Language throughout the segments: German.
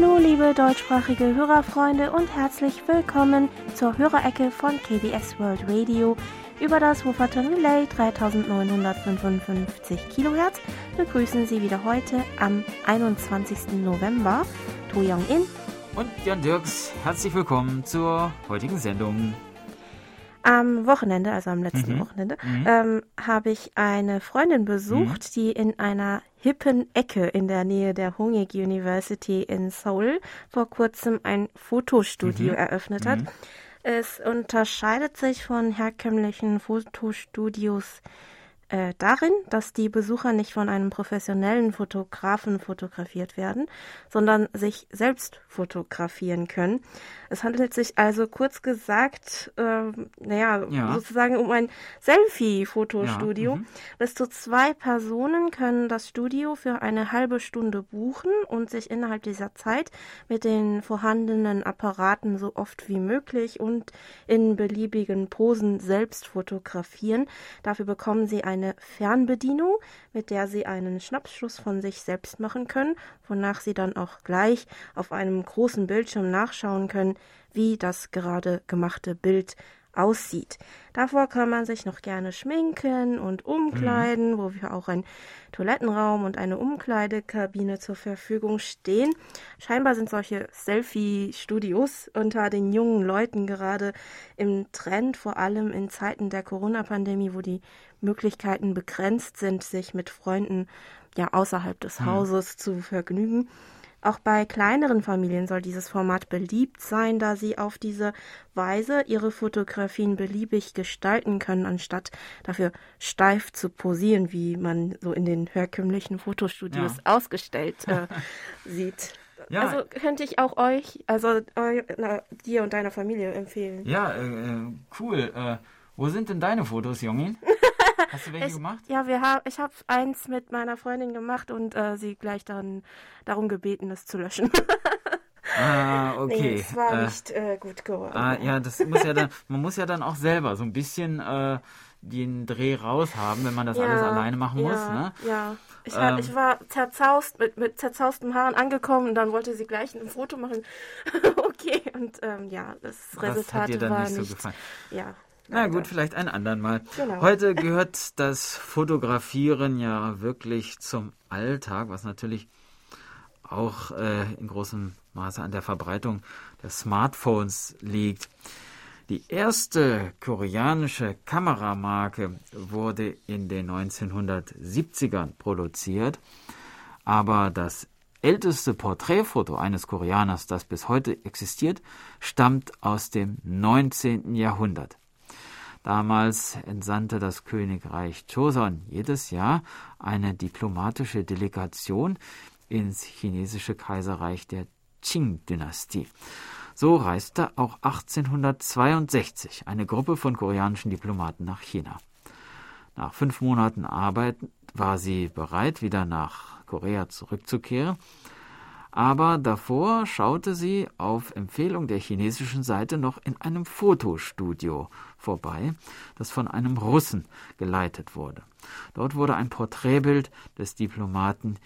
Hallo, liebe deutschsprachige Hörerfreunde und herzlich willkommen zur Hörerecke von KBS World Radio. Über das Wupperton Relay 3955 Kilohertz begrüßen Sie wieder heute am 21. November To Young In und Jan Dirks. Herzlich willkommen zur heutigen Sendung. Am Wochenende, also am letzten mhm. Wochenende, mhm. Ähm, habe ich eine Freundin besucht, mhm. die in einer hippen Ecke in der Nähe der Hongik University in Seoul vor kurzem ein Fotostudio mhm. eröffnet hat. Mhm. Es unterscheidet sich von herkömmlichen Fotostudios äh, darin, dass die Besucher nicht von einem professionellen Fotografen fotografiert werden, sondern sich selbst fotografieren können. Es handelt sich also kurz gesagt, äh, naja, ja. sozusagen um ein Selfie-Fotostudio. Ja, mhm. Bis zu zwei Personen können das Studio für eine halbe Stunde buchen und sich innerhalb dieser Zeit mit den vorhandenen Apparaten so oft wie möglich und in beliebigen Posen selbst fotografieren. Dafür bekommen sie eine Fernbedienung, mit der sie einen Schnappschuss von sich selbst machen können, wonach sie dann auch gleich auf einem großen Bildschirm nachschauen können, wie das gerade gemachte Bild aussieht. Davor kann man sich noch gerne schminken und umkleiden, mhm. wo wir auch ein Toilettenraum und eine Umkleidekabine zur Verfügung stehen. Scheinbar sind solche Selfie-Studios unter den jungen Leuten gerade im Trend, vor allem in Zeiten der Corona-Pandemie, wo die Möglichkeiten begrenzt sind, sich mit Freunden ja außerhalb des mhm. Hauses zu vergnügen. Auch bei kleineren Familien soll dieses Format beliebt sein, da sie auf diese Weise ihre Fotografien beliebig gestalten können, anstatt dafür steif zu posieren, wie man so in den herkömmlichen Fotostudios ja. ausgestellt äh, sieht. Ja. Also könnte ich auch euch, also eu, na, dir und deiner Familie empfehlen. Ja, äh, äh cool. Äh, wo sind denn deine Fotos, Jungin? Hast du welche ich, gemacht? Ja, wir haben, ich habe eins mit meiner Freundin gemacht und äh, sie gleich dann darum gebeten, es zu löschen. Ah, okay. Nee, es war äh, nicht äh, gut geworden. Ah, ja, das muss ja dann, man muss ja dann auch selber so ein bisschen äh, den Dreh raus haben, wenn man das ja, alles alleine machen ja, muss. Ne? Ja, ich, ähm, ich war zerzaust, mit, mit zerzausten Haaren angekommen und dann wollte sie gleich ein Foto machen. okay, und ähm, ja, das Resultat das hat dir dann war nicht so gefallen. Ja, na gut, vielleicht ein andern Mal. Genau. Heute gehört das Fotografieren ja wirklich zum Alltag, was natürlich auch äh, in großem Maße an der Verbreitung der Smartphones liegt. Die erste koreanische Kameramarke wurde in den 1970ern produziert, aber das älteste Porträtfoto eines Koreaners, das bis heute existiert, stammt aus dem 19. Jahrhundert. Damals entsandte das Königreich Joseon jedes Jahr eine diplomatische Delegation ins chinesische Kaiserreich der Qing-Dynastie. So reiste auch 1862 eine Gruppe von koreanischen Diplomaten nach China. Nach fünf Monaten Arbeit war sie bereit, wieder nach Korea zurückzukehren aber davor schaute sie auf Empfehlung der chinesischen Seite noch in einem Fotostudio vorbei, das von einem Russen geleitet wurde. Dort wurde ein Porträtbild des Diplomaten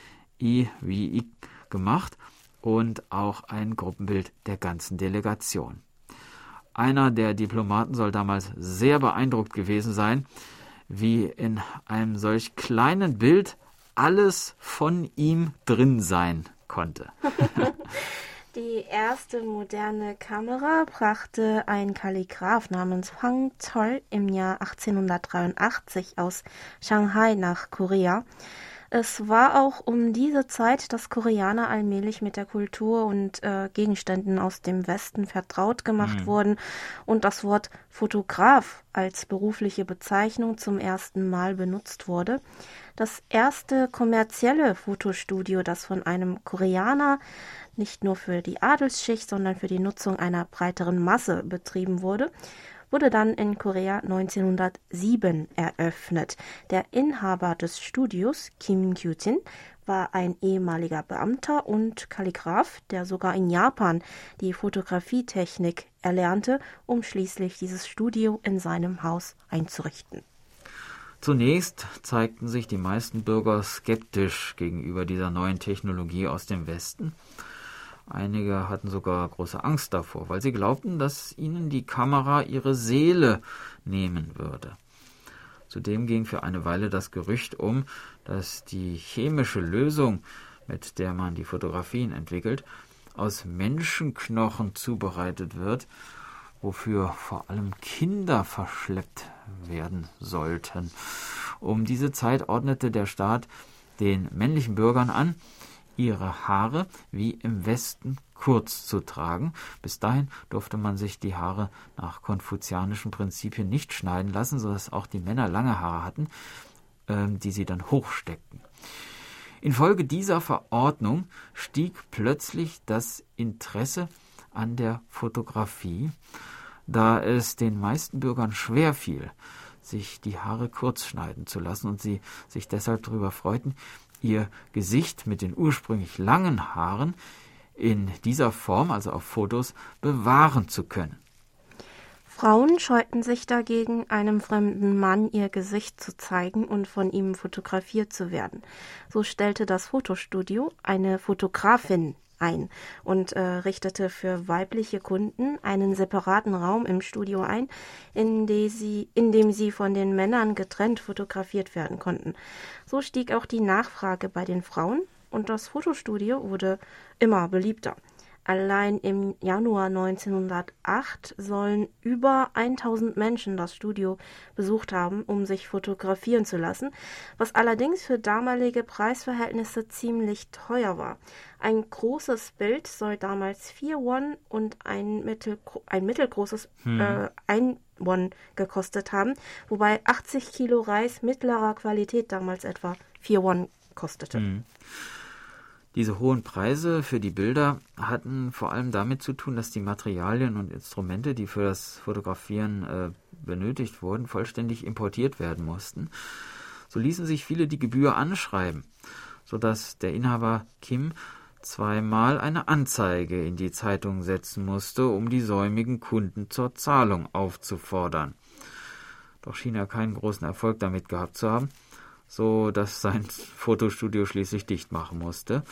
I. Wei gemacht und auch ein Gruppenbild der ganzen Delegation. Einer der Diplomaten soll damals sehr beeindruckt gewesen sein, wie in einem solch kleinen Bild alles von ihm drin sein konnte. Die erste moderne Kamera brachte ein Kalligraph namens Hwang Chol im Jahr 1883 aus Shanghai nach Korea. Es war auch um diese Zeit, dass Koreaner allmählich mit der Kultur und äh, Gegenständen aus dem Westen vertraut gemacht mhm. wurden und das Wort Fotograf als berufliche Bezeichnung zum ersten Mal benutzt wurde. Das erste kommerzielle Fotostudio, das von einem Koreaner nicht nur für die Adelsschicht, sondern für die Nutzung einer breiteren Masse betrieben wurde, wurde dann in Korea 1907 eröffnet. Der Inhaber des Studios, Kim Kyu-jin, war ein ehemaliger Beamter und Kalligraph, der sogar in Japan die Fotografietechnik erlernte, um schließlich dieses Studio in seinem Haus einzurichten. Zunächst zeigten sich die meisten Bürger skeptisch gegenüber dieser neuen Technologie aus dem Westen. Einige hatten sogar große Angst davor, weil sie glaubten, dass ihnen die Kamera ihre Seele nehmen würde. Zudem ging für eine Weile das Gerücht um, dass die chemische Lösung, mit der man die Fotografien entwickelt, aus Menschenknochen zubereitet wird, wofür vor allem Kinder verschleppt werden sollten. Um diese Zeit ordnete der Staat den männlichen Bürgern an, ihre Haare wie im Westen kurz zu tragen. Bis dahin durfte man sich die Haare nach konfuzianischen Prinzipien nicht schneiden lassen, sodass auch die Männer lange Haare hatten, äh, die sie dann hochsteckten. Infolge dieser Verordnung stieg plötzlich das Interesse an der Fotografie, da es den meisten Bürgern schwer fiel, sich die Haare kurz schneiden zu lassen und sie sich deshalb darüber freuten, ihr Gesicht mit den ursprünglich langen Haaren in dieser Form, also auf Fotos, bewahren zu können. Frauen scheuten sich dagegen, einem fremden Mann ihr Gesicht zu zeigen und von ihm fotografiert zu werden. So stellte das Fotostudio eine Fotografin ein und äh, richtete für weibliche Kunden einen separaten Raum im Studio ein, in, sie, in dem sie von den Männern getrennt fotografiert werden konnten. So stieg auch die Nachfrage bei den Frauen und das Fotostudio wurde immer beliebter. Allein im Januar 1908 sollen über 1000 Menschen das Studio besucht haben, um sich fotografieren zu lassen, was allerdings für damalige Preisverhältnisse ziemlich teuer war. Ein großes Bild soll damals 4 Won und ein, mittel, ein mittelgroßes hm. äh, 1 Won gekostet haben, wobei 80 Kilo Reis mittlerer Qualität damals etwa 4 Won kostete. Hm. Diese hohen Preise für die Bilder hatten vor allem damit zu tun, dass die Materialien und Instrumente, die für das Fotografieren äh, benötigt wurden, vollständig importiert werden mussten. So ließen sich viele die Gebühr anschreiben, sodass der Inhaber Kim zweimal eine Anzeige in die Zeitung setzen musste, um die säumigen Kunden zur Zahlung aufzufordern. Doch schien er keinen großen Erfolg damit gehabt zu haben so dass sein Fotostudio schließlich dicht machen musste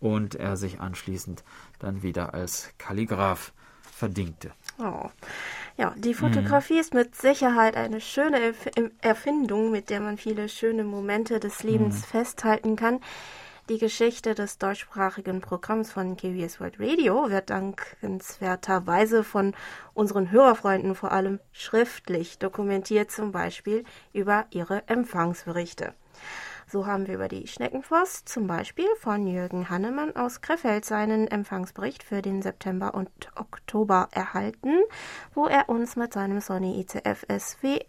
und er sich anschließend dann wieder als Kalligraph verdingte. Oh. Ja, die Fotografie mhm. ist mit Sicherheit eine schöne Erfindung, mit der man viele schöne Momente des Lebens mhm. festhalten kann. Die Geschichte des deutschsprachigen Programms von KBS World Radio wird dankenswerterweise von unseren Hörerfreunden vor allem schriftlich dokumentiert, zum Beispiel über ihre Empfangsberichte. So haben wir über die Schneckenforst zum Beispiel von Jürgen Hannemann aus Krefeld seinen Empfangsbericht für den September und Oktober erhalten, wo er uns mit seinem Sony ICF SW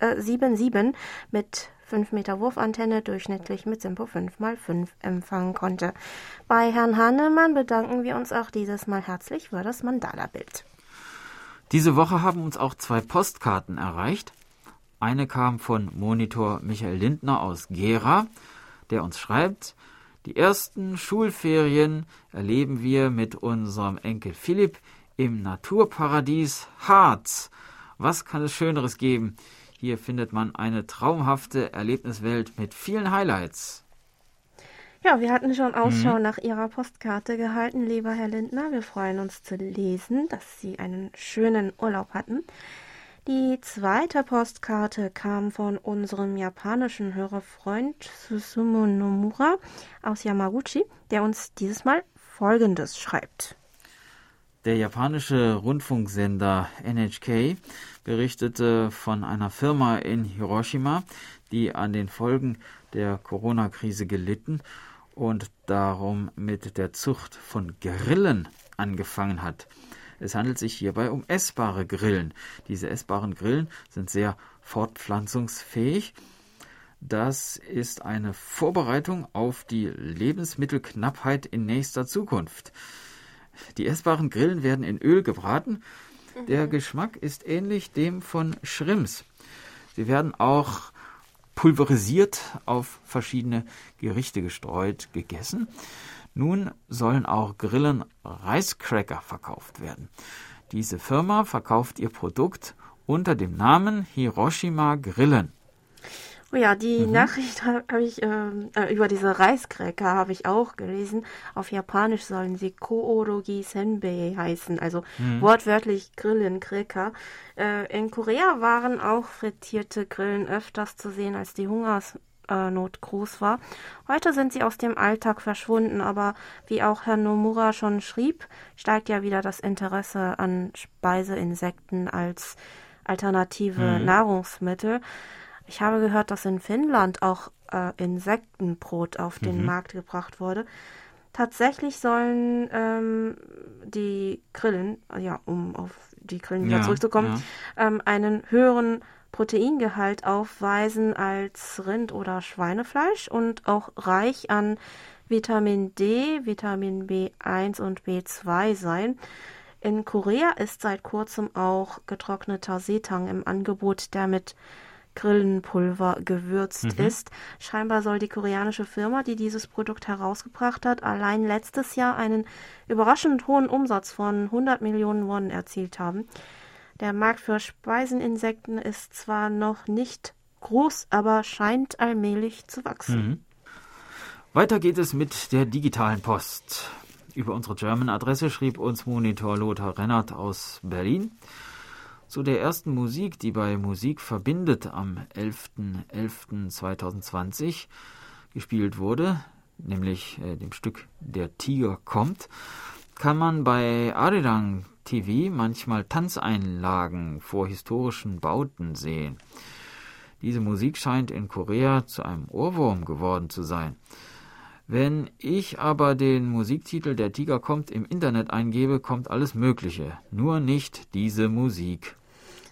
77 mit 5 Meter Wurfantenne durchschnittlich mit Simpo 5x5 empfangen konnte. Bei Herrn Hannemann bedanken wir uns auch dieses Mal herzlich für das Mandala-Bild. Diese Woche haben uns auch zwei Postkarten erreicht. Eine kam von Monitor Michael Lindner aus Gera, der uns schreibt, die ersten Schulferien erleben wir mit unserem Enkel Philipp im Naturparadies Harz. Was kann es Schöneres geben? Hier findet man eine traumhafte Erlebniswelt mit vielen Highlights. Ja, wir hatten schon Ausschau mhm. nach Ihrer Postkarte gehalten, lieber Herr Lindner. Wir freuen uns zu lesen, dass Sie einen schönen Urlaub hatten. Die zweite Postkarte kam von unserem japanischen Hörerfreund Susumu Nomura aus Yamaguchi, der uns dieses Mal Folgendes schreibt. Der japanische Rundfunksender NHK berichtete von einer Firma in Hiroshima, die an den Folgen der Corona-Krise gelitten und darum mit der Zucht von Grillen angefangen hat. Es handelt sich hierbei um essbare Grillen. Diese essbaren Grillen sind sehr fortpflanzungsfähig. Das ist eine Vorbereitung auf die Lebensmittelknappheit in nächster Zukunft. Die essbaren Grillen werden in Öl gebraten. Der mhm. Geschmack ist ähnlich dem von Shrimps. Sie werden auch pulverisiert auf verschiedene Gerichte gestreut gegessen. Nun sollen auch Grillen Reiscracker verkauft werden. Diese Firma verkauft ihr Produkt unter dem Namen Hiroshima Grillen. Oh ja, die mhm. Nachricht habe ich ähm, äh, über diese Reiskräcker habe ich auch gelesen. Auf Japanisch sollen sie Koorogi Senbei heißen, also mhm. wortwörtlich Grillenkräcker. Äh, in Korea waren auch frittierte Grillen öfters zu sehen, als die Hungersnot groß war. Heute sind sie aus dem Alltag verschwunden, aber wie auch Herr Nomura schon schrieb, steigt ja wieder das Interesse an Speiseinsekten als alternative mhm. Nahrungsmittel. Ich habe gehört, dass in Finnland auch äh, Insektenbrot auf den mhm. Markt gebracht wurde. Tatsächlich sollen ähm, die Grillen, ja, um auf die Grillen wieder ja, zurückzukommen, ja. ähm, einen höheren Proteingehalt aufweisen als Rind- oder Schweinefleisch und auch reich an Vitamin D, Vitamin B1 und B2 sein. In Korea ist seit kurzem auch getrockneter Seetang im Angebot, der mit Grillenpulver gewürzt mhm. ist. Scheinbar soll die koreanische Firma, die dieses Produkt herausgebracht hat, allein letztes Jahr einen überraschend hohen Umsatz von 100 Millionen Won erzielt haben. Der Markt für Speiseninsekten ist zwar noch nicht groß, aber scheint allmählich zu wachsen. Mhm. Weiter geht es mit der digitalen Post. Über unsere German-Adresse schrieb uns Monitor Lothar Rennert aus Berlin. Zu der ersten Musik, die bei Musik verbindet am 11.11.2020 gespielt wurde, nämlich äh, dem Stück Der Tiger kommt, kann man bei Arirang TV manchmal Tanzeinlagen vor historischen Bauten sehen. Diese Musik scheint in Korea zu einem Ohrwurm geworden zu sein. Wenn ich aber den Musiktitel Der Tiger kommt im Internet eingebe, kommt alles Mögliche, nur nicht diese Musik.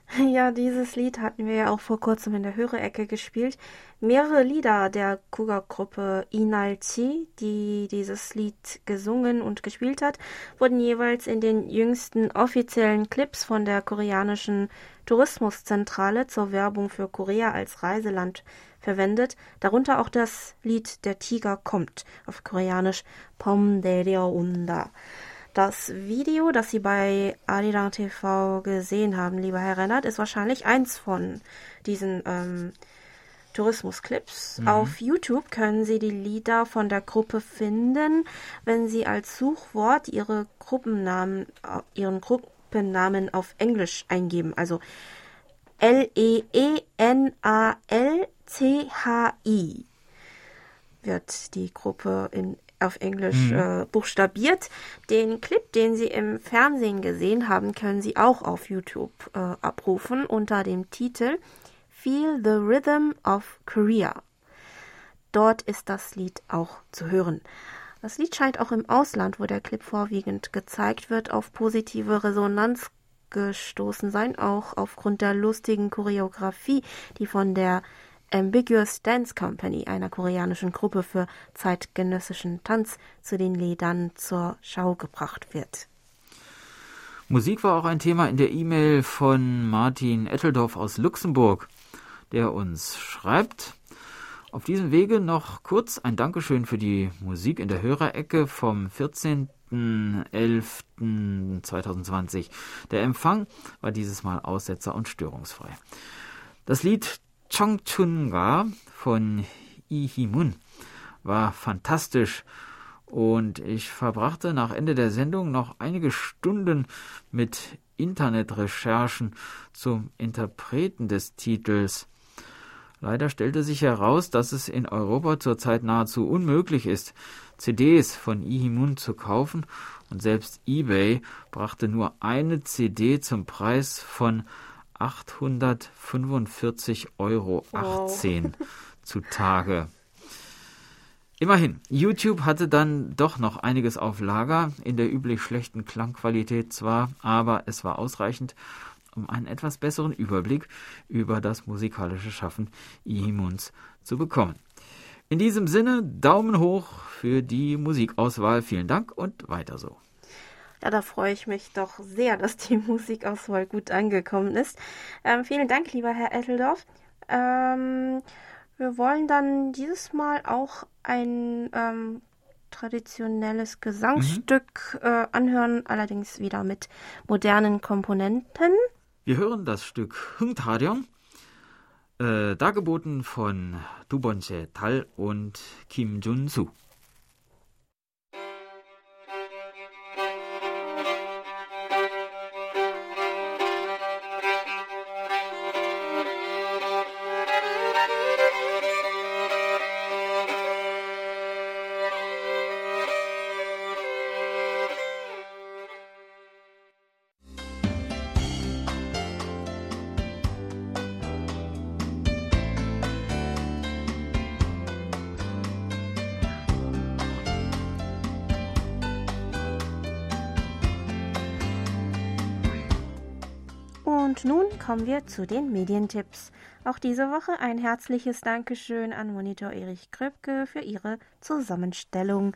Ja, dieses Lied hatten wir ja auch vor kurzem in der Hörerecke gespielt. Mehrere Lieder der Kuga-Gruppe Inalchi, die dieses Lied gesungen und gespielt hat, wurden jeweils in den jüngsten offiziellen Clips von der koreanischen Tourismuszentrale zur Werbung für Korea als Reiseland verwendet, darunter auch das Lied Der Tiger kommt, auf Koreanisch Pom Unda. Das Video, das Sie bei Arirang TV gesehen haben, lieber Herr Rennert, ist wahrscheinlich eins von diesen ähm, Tourismusclips. Mhm. Auf YouTube können Sie die Lieder von der Gruppe finden, wenn Sie als Suchwort Ihre Gruppennamen, äh, Ihren Gruppennamen auf Englisch eingeben. Also L-E-E-N-A-L-C-H-I wird die Gruppe in auf Englisch mhm. äh, buchstabiert. Den Clip, den Sie im Fernsehen gesehen haben, können Sie auch auf YouTube äh, abrufen unter dem Titel Feel the Rhythm of Korea. Dort ist das Lied auch zu hören. Das Lied scheint auch im Ausland, wo der Clip vorwiegend gezeigt wird, auf positive Resonanz gestoßen sein, auch aufgrund der lustigen Choreografie, die von der Ambiguous Dance Company, einer koreanischen Gruppe für zeitgenössischen Tanz, zu den Liedern zur Schau gebracht wird. Musik war auch ein Thema in der E-Mail von Martin Etteldorf aus Luxemburg, der uns schreibt, auf diesem Wege noch kurz ein Dankeschön für die Musik in der Hörerecke vom 14.11.2020. Der Empfang war dieses Mal aussetzer- und störungsfrei. Das Lied Chongchunga von Hee-mun war fantastisch. Und ich verbrachte nach Ende der Sendung noch einige Stunden mit Internetrecherchen zum Interpreten des Titels. Leider stellte sich heraus, dass es in Europa zurzeit nahezu unmöglich ist, CDs von Ihimun zu kaufen. Und selbst eBay brachte nur eine CD zum Preis von 845,18 Euro wow. zutage. Immerhin, YouTube hatte dann doch noch einiges auf Lager, in der üblich schlechten Klangqualität zwar, aber es war ausreichend, um einen etwas besseren Überblick über das musikalische Schaffen Ihimuns zu bekommen. In diesem Sinne, Daumen hoch für die Musikauswahl. Vielen Dank und weiter so. Ja, da freue ich mich doch sehr, dass die Musikauswahl gut angekommen ist. Ähm, vielen Dank, lieber Herr Etteldorf. Ähm, wir wollen dann dieses Mal auch ein ähm, traditionelles Gesangsstück mhm. äh, anhören, allerdings wieder mit modernen Komponenten. Wir hören das Stück Hungtaryong. Äh, dargeboten von Dubonche Tal und Kim Jun-soo. Kommen wir zu den Medientipps. Auch diese Woche ein herzliches Dankeschön an Monitor Erich Kröpke für ihre Zusammenstellung.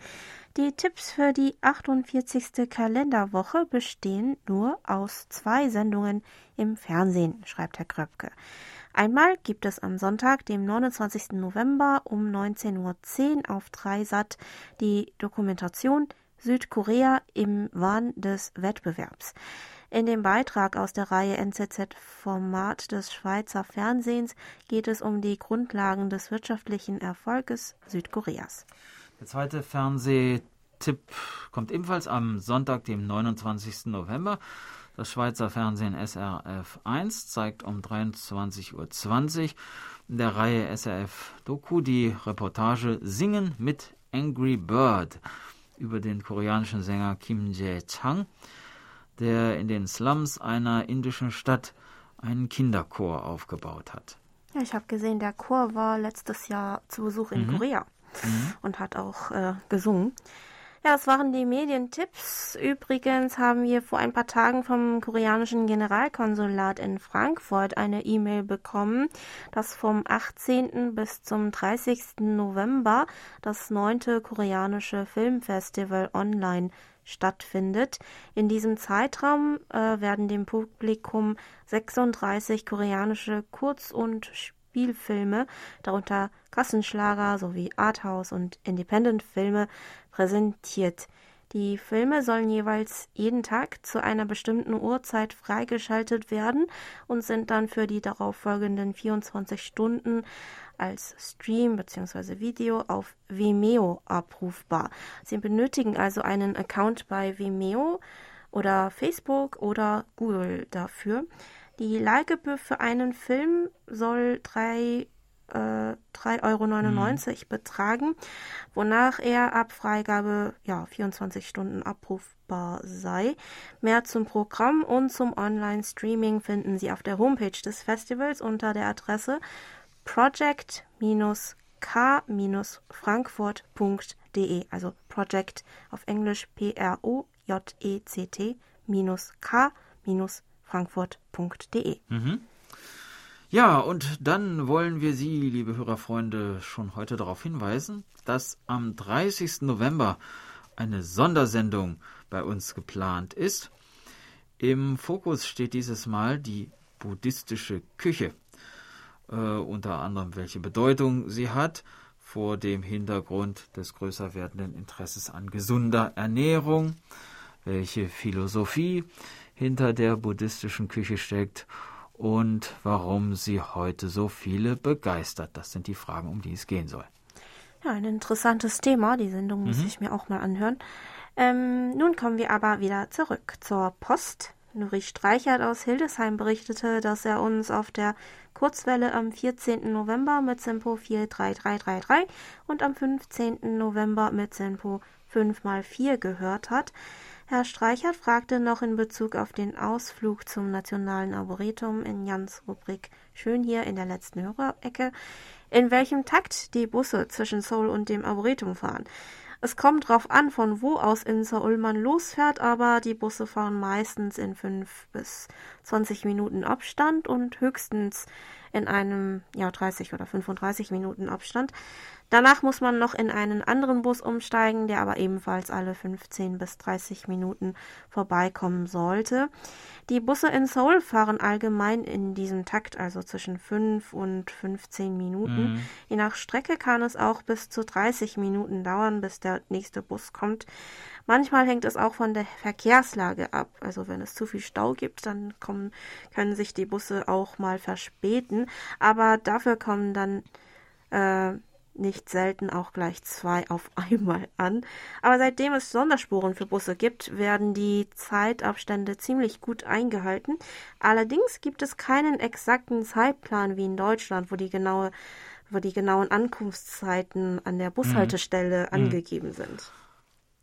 Die Tipps für die 48. Kalenderwoche bestehen nur aus zwei Sendungen im Fernsehen, schreibt Herr Kröpke. Einmal gibt es am Sonntag, dem 29. November um 19.10 Uhr auf Dreisat die Dokumentation Südkorea im Wahn des Wettbewerbs. In dem Beitrag aus der Reihe NZZ-Format des Schweizer Fernsehens geht es um die Grundlagen des wirtschaftlichen Erfolges Südkoreas. Der zweite Fernsehtipp kommt ebenfalls am Sonntag, dem 29. November. Das Schweizer Fernsehen SRF 1 zeigt um 23.20 Uhr in der Reihe SRF Doku die Reportage Singen mit Angry Bird über den koreanischen Sänger Kim Jae-chang der in den Slums einer indischen Stadt einen Kinderchor aufgebaut hat. Ja, ich habe gesehen, der Chor war letztes Jahr zu Besuch in mhm. Korea mhm. und hat auch äh, gesungen. Ja, das waren die Medientipps. Übrigens haben wir vor ein paar Tagen vom koreanischen Generalkonsulat in Frankfurt eine E-Mail bekommen, dass vom 18. bis zum 30. November das neunte koreanische Filmfestival online stattfindet. In diesem Zeitraum äh, werden dem Publikum 36 koreanische Kurz- und Spielfilme, darunter Kassenschlager sowie Arthouse und Independent-Filme, präsentiert. Die Filme sollen jeweils jeden Tag zu einer bestimmten Uhrzeit freigeschaltet werden und sind dann für die darauffolgenden 24 Stunden als Stream bzw. Video auf Vimeo abrufbar. Sie benötigen also einen Account bei Vimeo oder Facebook oder Google dafür. Die Leihgebühr für einen Film soll 3 äh, 3,99 Euro mhm. betragen, wonach er ab Freigabe ja, 24 Stunden abrufbar sei. Mehr zum Programm und zum Online-Streaming finden Sie auf der Homepage des Festivals unter der Adresse project-k-frankfurt.de, also Project auf Englisch P-R-O-J-E-C-T K-frankfurt.de. Mhm. Ja, und dann wollen wir Sie, liebe Hörerfreunde, schon heute darauf hinweisen, dass am 30. November eine Sondersendung bei uns geplant ist. Im Fokus steht dieses Mal die buddhistische Küche äh, unter anderem welche Bedeutung sie hat vor dem Hintergrund des größer werdenden Interesses an gesunder Ernährung, welche Philosophie hinter der buddhistischen Küche steckt und warum sie heute so viele begeistert. Das sind die Fragen, um die es gehen soll. Ja, ein interessantes Thema. Die Sendung muss mhm. ich mir auch mal anhören. Ähm, nun kommen wir aber wieder zurück zur Post. Nuri Streichert aus Hildesheim berichtete, dass er uns auf der Kurzwelle am 14. November mit Sempo 43333 und am 15. November mit Sempo 5x4 gehört hat. Herr Streichert fragte noch in Bezug auf den Ausflug zum Nationalen Arboretum in Jans Rubrik Schön hier in der letzten Hörerecke, in welchem Takt die Busse zwischen Seoul und dem Arboretum fahren. Es kommt drauf an, von wo aus in Seoul man losfährt, aber die Busse fahren meistens in fünf bis zwanzig Minuten Abstand und höchstens in einem ja 30 oder 35 Minuten Abstand. Danach muss man noch in einen anderen Bus umsteigen, der aber ebenfalls alle 15 bis 30 Minuten vorbeikommen sollte. Die Busse in Seoul fahren allgemein in diesem Takt, also zwischen 5 und 15 Minuten. Mhm. Je nach Strecke kann es auch bis zu 30 Minuten dauern, bis der nächste Bus kommt. Manchmal hängt es auch von der Verkehrslage ab. Also wenn es zu viel Stau gibt, dann kommen, können sich die Busse auch mal verspäten. Aber dafür kommen dann äh, nicht selten auch gleich zwei auf einmal an. Aber seitdem es Sonderspuren für Busse gibt, werden die Zeitabstände ziemlich gut eingehalten. Allerdings gibt es keinen exakten Zeitplan wie in Deutschland, wo die genaue wo die genauen Ankunftszeiten an der Bushaltestelle mhm. angegeben sind.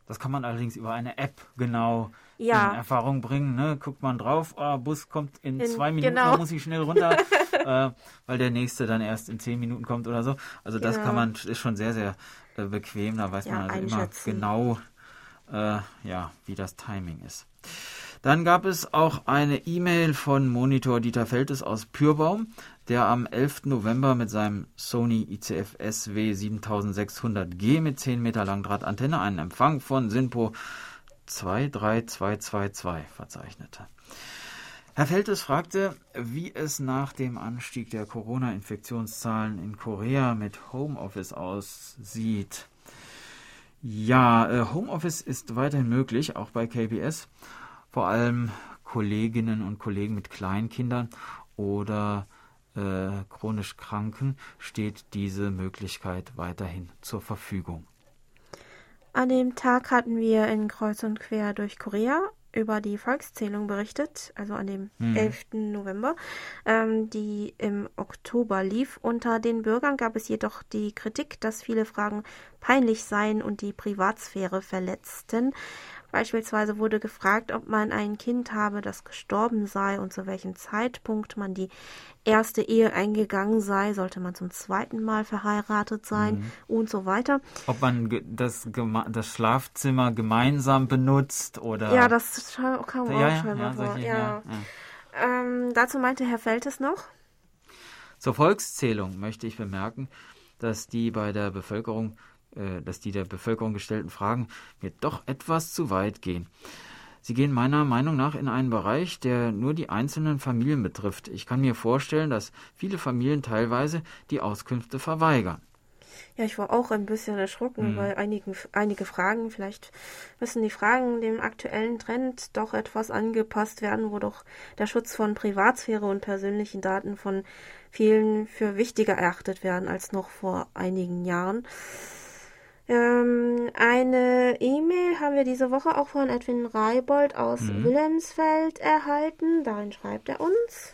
Das kann man allerdings über eine App genau ja. in Erfahrung bringen. Ne? Guckt man drauf, oh, Bus kommt in, in zwei Minuten, genau. muss ich schnell runter, äh, weil der nächste dann erst in zehn Minuten kommt oder so. Also das kann man, ist schon sehr, sehr äh, bequem. Da weiß ja, man also immer genau, äh, ja, wie das Timing ist. Dann gab es auch eine E-Mail von Monitor Dieter Feltes aus Pürbaum, der am 11. November mit seinem Sony ICF SW 7600G mit 10 Meter Langdrahtantenne einen Empfang von SINPO 23222 verzeichnete. Herr Feltes fragte, wie es nach dem Anstieg der Corona-Infektionszahlen in Korea mit Homeoffice aussieht. Ja, äh, Homeoffice ist weiterhin möglich, auch bei KBS. Vor allem Kolleginnen und Kollegen mit Kleinkindern oder äh, chronisch Kranken steht diese Möglichkeit weiterhin zur Verfügung. An dem Tag hatten wir in Kreuz und Quer durch Korea über die Volkszählung berichtet, also an dem mhm. 11. November, ähm, die im Oktober lief. Unter den Bürgern gab es jedoch die Kritik, dass viele Fragen peinlich seien und die Privatsphäre verletzten. Beispielsweise wurde gefragt, ob man ein Kind habe, das gestorben sei und zu welchem Zeitpunkt man die erste Ehe eingegangen sei, sollte man zum zweiten Mal verheiratet sein mhm. und so weiter. Ob man das, das Schlafzimmer gemeinsam benutzt oder. Ja, das kann man ja, auch schon ja, vor. Ja. ja. Ähm, dazu meinte Herr Feltes noch. Zur Volkszählung möchte ich bemerken, dass die bei der Bevölkerung äh, dass die der Bevölkerung gestellten Fragen mir doch etwas zu weit gehen. Sie gehen meiner Meinung nach in einen Bereich, der nur die einzelnen Familien betrifft. Ich kann mir vorstellen, dass viele Familien teilweise die Auskünfte verweigern. Ja, ich war auch ein bisschen erschrocken, mhm. weil einigen, einige Fragen, vielleicht müssen die Fragen dem aktuellen Trend doch etwas angepasst werden, wo doch der Schutz von Privatsphäre und persönlichen Daten von vielen für wichtiger erachtet werden als noch vor einigen Jahren. Ähm, eine E-Mail haben wir diese Woche auch von Edwin Reibold aus mhm. Wilhelmsfeld erhalten. Darin schreibt er uns.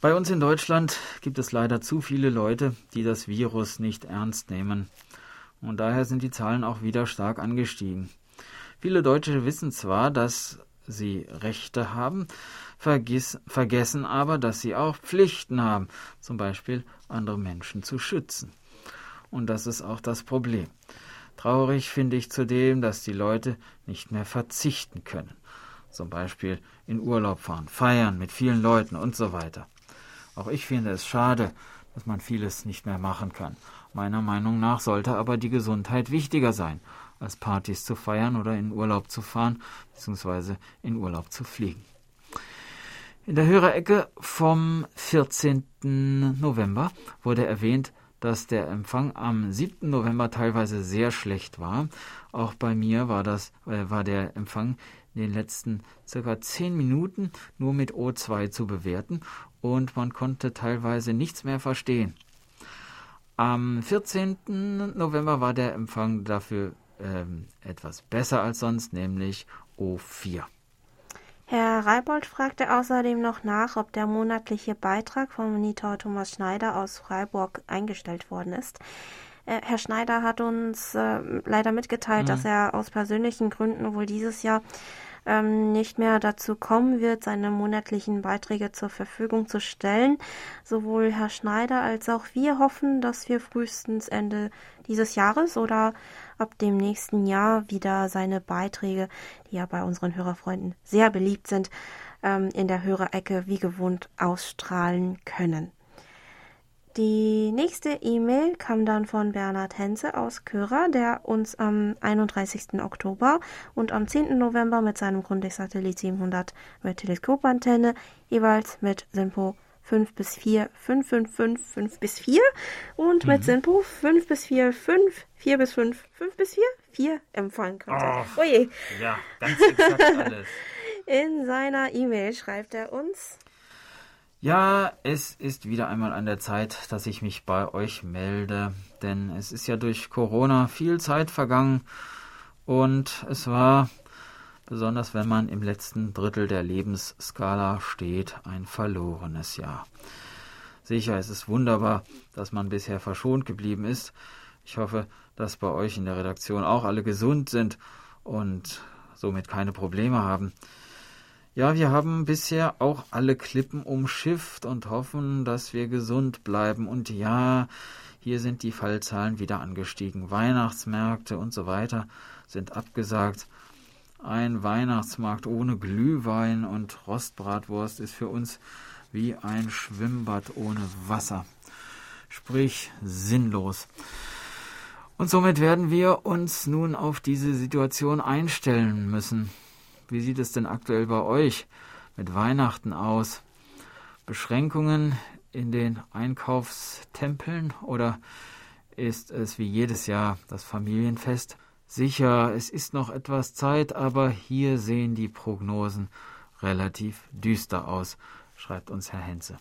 Bei uns in Deutschland gibt es leider zu viele Leute, die das Virus nicht ernst nehmen. Und daher sind die Zahlen auch wieder stark angestiegen. Viele Deutsche wissen zwar, dass sie Rechte haben, vergiss, vergessen aber, dass sie auch Pflichten haben, zum Beispiel andere Menschen zu schützen. Und das ist auch das Problem. Traurig finde ich zudem, dass die Leute nicht mehr verzichten können. Zum Beispiel in Urlaub fahren, feiern mit vielen Leuten und so weiter. Auch ich finde es schade, dass man vieles nicht mehr machen kann. Meiner Meinung nach sollte aber die Gesundheit wichtiger sein, als Partys zu feiern oder in Urlaub zu fahren bzw. in Urlaub zu fliegen. In der Hörerecke vom 14. November wurde erwähnt, dass der Empfang am 7. November teilweise sehr schlecht war. Auch bei mir war das, äh, war der Empfang in den letzten circa 10 Minuten nur mit O2 zu bewerten und man konnte teilweise nichts mehr verstehen. Am 14. November war der Empfang dafür ähm, etwas besser als sonst, nämlich O4. Herr Reibold fragte außerdem noch nach, ob der monatliche Beitrag von Monitor Thomas Schneider aus Freiburg eingestellt worden ist. Äh, Herr Schneider hat uns äh, leider mitgeteilt, mhm. dass er aus persönlichen Gründen wohl dieses Jahr ähm, nicht mehr dazu kommen wird, seine monatlichen Beiträge zur Verfügung zu stellen. Sowohl Herr Schneider als auch wir hoffen, dass wir frühestens Ende dieses Jahres oder ab dem nächsten Jahr wieder seine Beiträge, die ja bei unseren Hörerfreunden sehr beliebt sind, ähm, in der Hörerecke wie gewohnt ausstrahlen können. Die nächste E-Mail kam dann von Bernhard Henze aus Körer, der uns am 31. Oktober und am 10. November mit seinem Grundig-Satellit 700 mit Teleskopantenne jeweils mit Simpo 5 bis 4, 5, 5, 5, 5 bis 4 und mhm. mit Simpo 5 bis 4, 5, 4 bis 5, 5 bis 4, 5,4 empfangen konnte. Oh, Oje. Ja, ganz exakt alles. In seiner E-Mail schreibt er uns. Ja, es ist wieder einmal an der Zeit, dass ich mich bei euch melde, denn es ist ja durch Corona viel Zeit vergangen und es war, besonders wenn man im letzten Drittel der Lebensskala steht, ein verlorenes Jahr. Sicher, es ist wunderbar, dass man bisher verschont geblieben ist. Ich hoffe, dass bei euch in der Redaktion auch alle gesund sind und somit keine Probleme haben. Ja, wir haben bisher auch alle Klippen umschifft und hoffen, dass wir gesund bleiben. Und ja, hier sind die Fallzahlen wieder angestiegen. Weihnachtsmärkte und so weiter sind abgesagt. Ein Weihnachtsmarkt ohne Glühwein und Rostbratwurst ist für uns wie ein Schwimmbad ohne Wasser. Sprich sinnlos. Und somit werden wir uns nun auf diese Situation einstellen müssen. Wie sieht es denn aktuell bei euch mit Weihnachten aus? Beschränkungen in den Einkaufstempeln oder ist es wie jedes Jahr das Familienfest? Sicher, es ist noch etwas Zeit, aber hier sehen die Prognosen relativ düster aus, schreibt uns Herr Henze.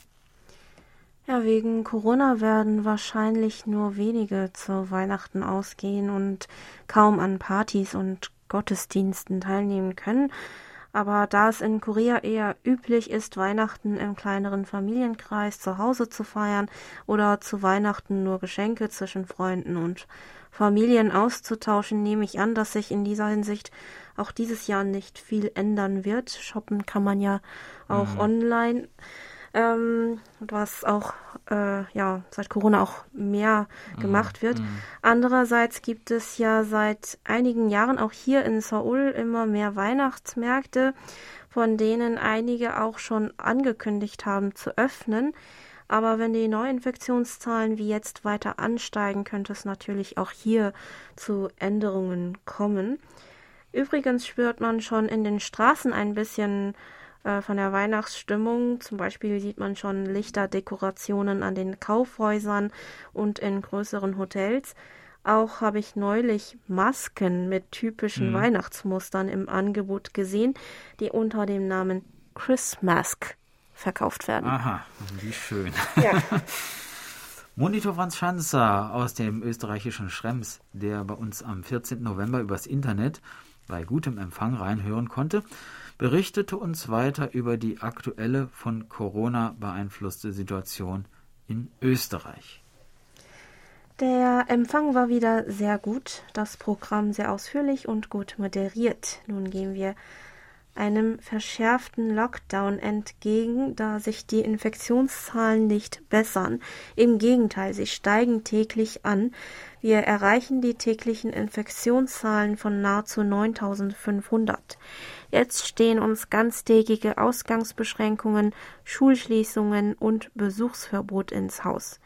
Ja, wegen Corona werden wahrscheinlich nur wenige zu Weihnachten ausgehen und kaum an Partys und Gottesdiensten teilnehmen können. Aber da es in Korea eher üblich ist, Weihnachten im kleineren Familienkreis zu Hause zu feiern oder zu Weihnachten nur Geschenke zwischen Freunden und Familien auszutauschen, nehme ich an, dass sich in dieser Hinsicht auch dieses Jahr nicht viel ändern wird. Shoppen kann man ja auch mhm. online ähm, was auch äh, ja seit Corona auch mehr mhm. gemacht wird. Mhm. Andererseits gibt es ja seit einigen Jahren auch hier in Seoul immer mehr Weihnachtsmärkte, von denen einige auch schon angekündigt haben zu öffnen. Aber wenn die Neuinfektionszahlen wie jetzt weiter ansteigen, könnte es natürlich auch hier zu Änderungen kommen. Übrigens spürt man schon in den Straßen ein bisschen äh, von der Weihnachtsstimmung. Zum Beispiel sieht man schon Lichterdekorationen an den Kaufhäusern und in größeren Hotels. Auch habe ich neulich Masken mit typischen mhm. Weihnachtsmustern im Angebot gesehen, die unter dem Namen Christmask verkauft werden. Aha, wie schön. Ja. Monitor Franz Schanzer aus dem österreichischen Schrems, der bei uns am 14. November übers Internet bei gutem Empfang reinhören konnte, berichtete uns weiter über die aktuelle von Corona beeinflusste Situation in Österreich. Der Empfang war wieder sehr gut, das Programm sehr ausführlich und gut moderiert. Nun gehen wir einem verschärften Lockdown entgegen, da sich die Infektionszahlen nicht bessern. Im Gegenteil, sie steigen täglich an. Wir erreichen die täglichen Infektionszahlen von nahezu 9500. Jetzt stehen uns ganztägige Ausgangsbeschränkungen, Schulschließungen und Besuchsverbot ins Haus.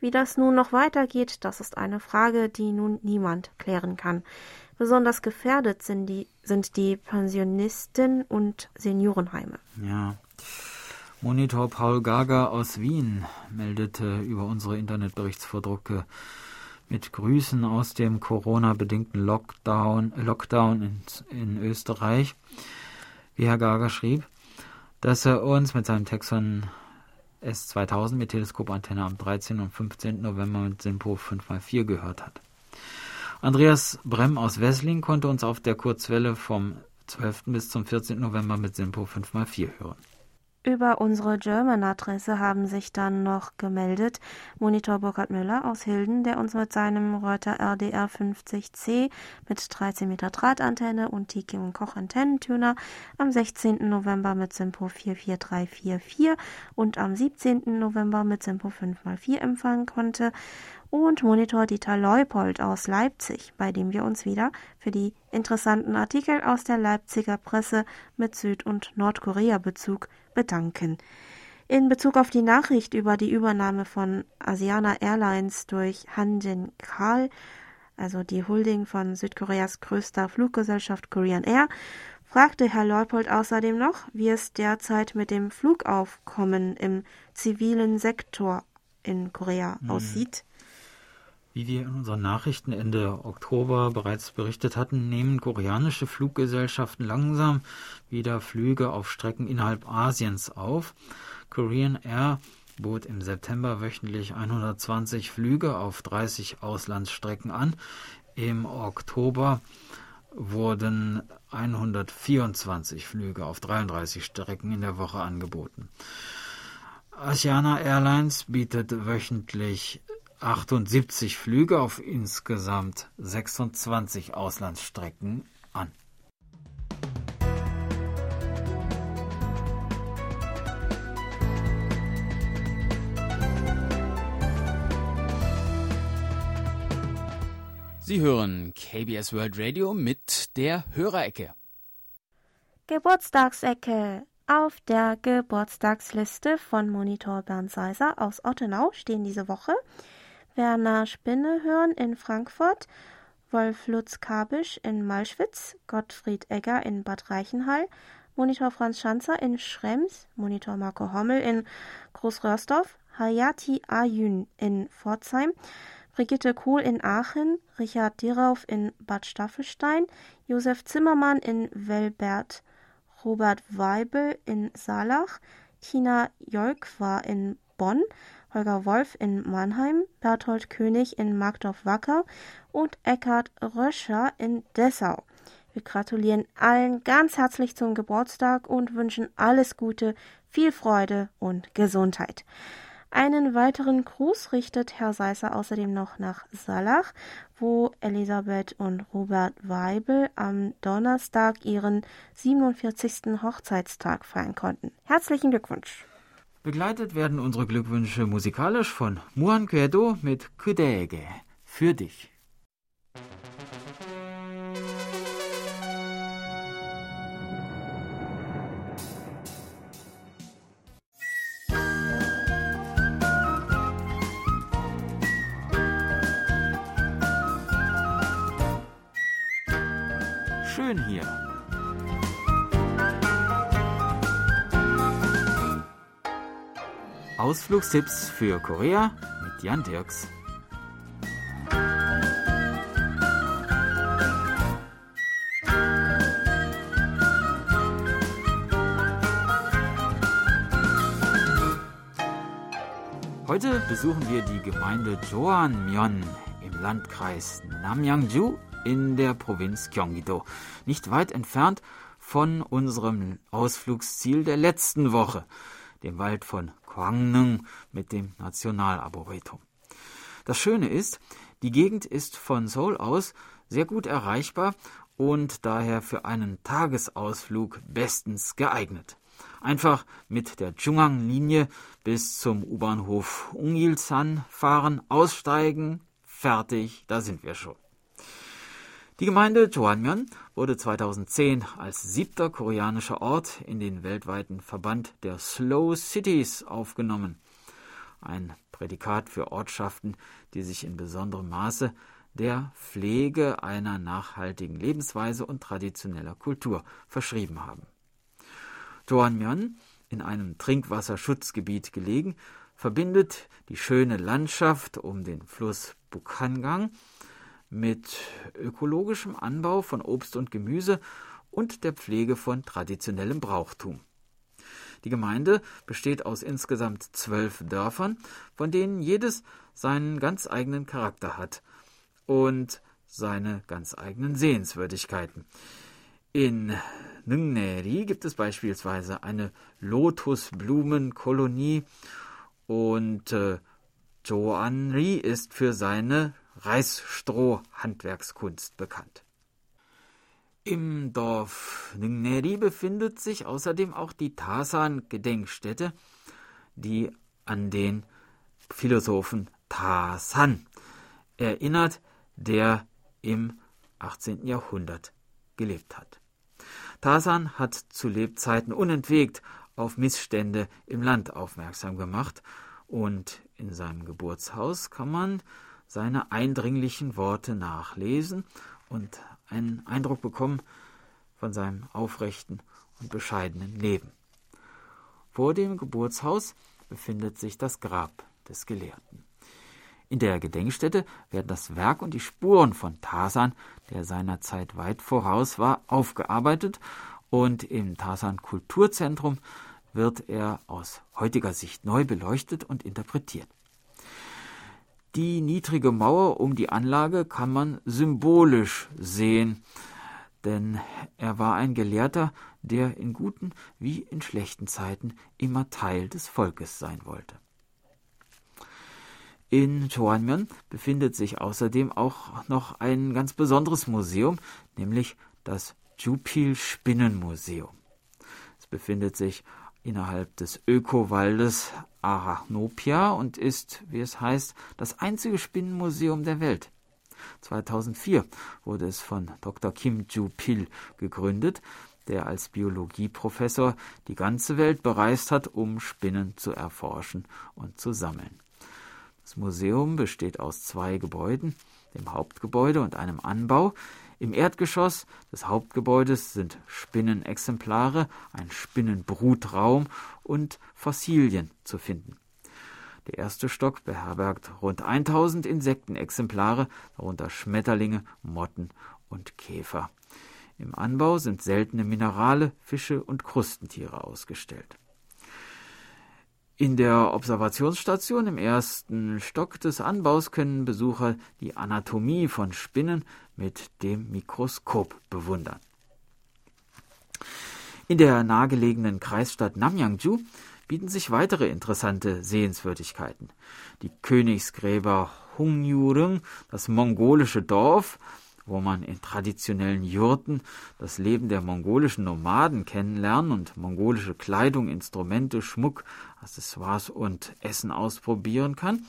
Wie das nun noch weitergeht, das ist eine Frage, die nun niemand klären kann. Besonders gefährdet sind die, sind die Pensionisten und Seniorenheime. Ja. Monitor Paul Gager aus Wien meldete über unsere Internetberichtsvordrucke mit Grüßen aus dem Corona-bedingten Lockdown, Lockdown in, in Österreich, wie Herr Gager schrieb, dass er uns mit seinem Texon S2000 mit Teleskopantenne am 13. und 15. November mit Simpo 5x4 gehört hat. Andreas Brem aus Wessling konnte uns auf der Kurzwelle vom 12. bis zum 14. November mit Simpo 5x4 hören. Über unsere German-Adresse haben sich dann noch gemeldet Monitor Burkhard Müller aus Hilden, der uns mit seinem Reuter RDR 50C mit 13 Meter Drahtantenne und Tiki und Koch Antennentuner am 16. November mit Simpo 44344 und am 17. November mit Simpo 5x4 empfangen konnte und Monitor Dieter Leupold aus Leipzig, bei dem wir uns wieder für die interessanten Artikel aus der Leipziger Presse mit Süd- und Nordkorea-Bezug bedanken. In Bezug auf die Nachricht über die Übernahme von Asiana Airlines durch Hanjin Kal, also die Holding von Südkoreas größter Fluggesellschaft Korean Air, fragte Herr Leupold außerdem noch, wie es derzeit mit dem Flugaufkommen im zivilen Sektor in Korea mhm. aussieht. Wie wir in unseren Nachrichten Ende Oktober bereits berichtet hatten, nehmen koreanische Fluggesellschaften langsam wieder Flüge auf Strecken innerhalb Asiens auf. Korean Air bot im September wöchentlich 120 Flüge auf 30 Auslandsstrecken an. Im Oktober wurden 124 Flüge auf 33 Strecken in der Woche angeboten. Asiana Airlines bietet wöchentlich 78 Flüge auf insgesamt 26 Auslandsstrecken an. Sie hören KBS World Radio mit der Hörerecke. Geburtstagsecke. Auf der Geburtstagsliste von Monitor Bernd Seiser aus Ottenau stehen diese Woche Werner Spinnehörn in Frankfurt, Wolf Lutz Kabisch in Malschwitz, Gottfried Egger in Bad Reichenhall, Monitor Franz Schanzer in Schrems, Monitor Marco Hommel in Großröhrsdorf, Hayati Ayün in Pforzheim, Brigitte Kohl in Aachen, Richard Dirauf in Bad Staffelstein, Josef Zimmermann in Welbert, Robert Weibel in Saalach, Tina Jolk war in Bonn, Holger Wolf in Mannheim, Berthold König in Markdorf-Wacker und Eckhard Röscher in Dessau. Wir gratulieren allen ganz herzlich zum Geburtstag und wünschen alles Gute, viel Freude und Gesundheit. Einen weiteren Gruß richtet Herr Seisser außerdem noch nach Salach, wo Elisabeth und Robert Weibel am Donnerstag ihren 47. Hochzeitstag feiern konnten. Herzlichen Glückwunsch! Begleitet werden unsere Glückwünsche musikalisch von Muan Kwedo mit Kudege für dich. Ausflugstipps für Korea mit Jan Dirks. Heute besuchen wir die Gemeinde Joanmyeon im Landkreis Namyangju in der Provinz Gyeonggi-do, nicht weit entfernt von unserem Ausflugsziel der letzten Woche, dem Wald von Gwangnung mit dem Nationalarboretum. Das Schöne ist, die Gegend ist von Seoul aus sehr gut erreichbar und daher für einen Tagesausflug bestens geeignet. Einfach mit der Chungang-Linie bis zum U-Bahnhof Ungilsan fahren, aussteigen, fertig, da sind wir schon. Die Gemeinde Joanmyeon wurde 2010 als siebter koreanischer Ort in den weltweiten Verband der Slow Cities aufgenommen. Ein Prädikat für Ortschaften, die sich in besonderem Maße der Pflege einer nachhaltigen Lebensweise und traditioneller Kultur verschrieben haben. Joanmyeon, in einem Trinkwasserschutzgebiet gelegen, verbindet die schöne Landschaft um den Fluss Bukhangang mit ökologischem Anbau von Obst und Gemüse und der Pflege von traditionellem Brauchtum. Die Gemeinde besteht aus insgesamt zwölf Dörfern, von denen jedes seinen ganz eigenen Charakter hat und seine ganz eigenen Sehenswürdigkeiten. In Nungneri gibt es beispielsweise eine Lotusblumenkolonie und äh, Joanri ist für seine Reisstroh-Handwerkskunst bekannt. Im Dorf Ngneri befindet sich außerdem auch die Tasan-Gedenkstätte, die an den Philosophen Tasan erinnert, der im 18. Jahrhundert gelebt hat. Tasan hat zu Lebzeiten unentwegt auf Missstände im Land aufmerksam gemacht und in seinem Geburtshaus kann man seine eindringlichen Worte nachlesen und einen Eindruck bekommen von seinem aufrechten und bescheidenen Leben. Vor dem Geburtshaus befindet sich das Grab des Gelehrten. In der Gedenkstätte werden das Werk und die Spuren von Tarzan, der seinerzeit weit voraus war, aufgearbeitet und im Tarzan Kulturzentrum wird er aus heutiger Sicht neu beleuchtet und interpretiert. Die niedrige Mauer um die Anlage kann man symbolisch sehen, denn er war ein Gelehrter, der in guten wie in schlechten Zeiten immer Teil des Volkes sein wollte. In Choanmyeon befindet sich außerdem auch noch ein ganz besonderes Museum, nämlich das Jupil Spinnenmuseum. Es befindet sich innerhalb des Ökowaldes Arachnopia und ist, wie es heißt, das einzige Spinnenmuseum der Welt. 2004 wurde es von Dr. Kim Ju-pil gegründet, der als Biologieprofessor die ganze Welt bereist hat, um Spinnen zu erforschen und zu sammeln. Das Museum besteht aus zwei Gebäuden, dem Hauptgebäude und einem Anbau. Im Erdgeschoss des Hauptgebäudes sind Spinnenexemplare, ein Spinnenbrutraum und Fossilien zu finden. Der erste Stock beherbergt rund 1000 Insektenexemplare, darunter Schmetterlinge, Motten und Käfer. Im Anbau sind seltene Minerale, Fische und Krustentiere ausgestellt. In der Observationsstation im ersten Stock des Anbaus können Besucher die Anatomie von Spinnen mit dem Mikroskop bewundern. In der nahegelegenen Kreisstadt Namyangju bieten sich weitere interessante Sehenswürdigkeiten. Die Königsgräber Hungyurung, das mongolische Dorf, wo man in traditionellen Jurten das Leben der mongolischen Nomaden kennenlernen und mongolische Kleidung, Instrumente, Schmuck, Accessoires und Essen ausprobieren kann.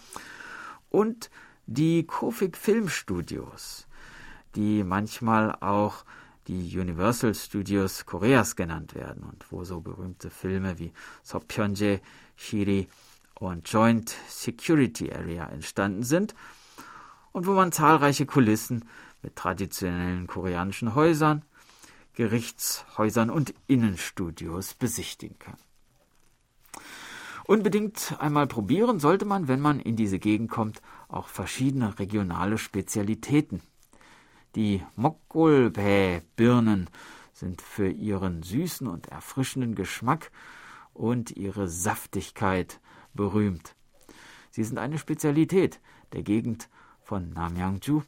Und die Kofik Filmstudios, die manchmal auch die Universal Studios Koreas genannt werden und wo so berühmte Filme wie Sopyeonje, Shiri und Joint Security Area entstanden sind und wo man zahlreiche Kulissen mit traditionellen koreanischen Häusern, Gerichtshäusern und Innenstudios besichtigen kann. Unbedingt einmal probieren sollte man, wenn man in diese Gegend kommt, auch verschiedene regionale Spezialitäten. Die Mokgolbae-Birnen sind für ihren süßen und erfrischenden Geschmack und ihre Saftigkeit berühmt. Sie sind eine Spezialität der Gegend von Namyangju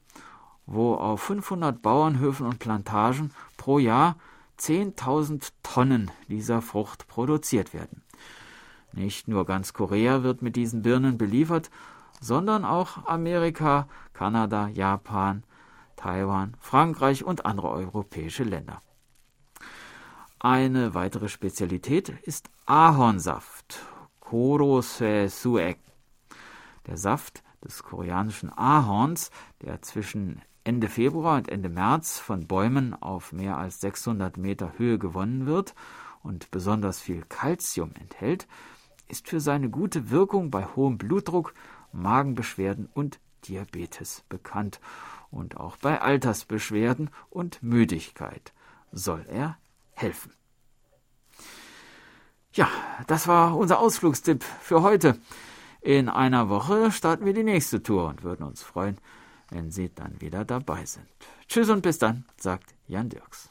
wo auf 500 Bauernhöfen und Plantagen pro Jahr 10.000 Tonnen dieser Frucht produziert werden. Nicht nur ganz Korea wird mit diesen Birnen beliefert, sondern auch Amerika, Kanada, Japan, Taiwan, Frankreich und andere europäische Länder. Eine weitere Spezialität ist Ahornsaft, Korose Suek. Der Saft des koreanischen Ahorns, der zwischen Ende Februar und Ende März von Bäumen auf mehr als 600 Meter Höhe gewonnen wird und besonders viel Calcium enthält, ist für seine gute Wirkung bei hohem Blutdruck, Magenbeschwerden und Diabetes bekannt und auch bei Altersbeschwerden und Müdigkeit soll er helfen. Ja, das war unser Ausflugstipp für heute. In einer Woche starten wir die nächste Tour und würden uns freuen, wenn Sie dann wieder dabei sind. Tschüss und bis dann, sagt Jan Dirks.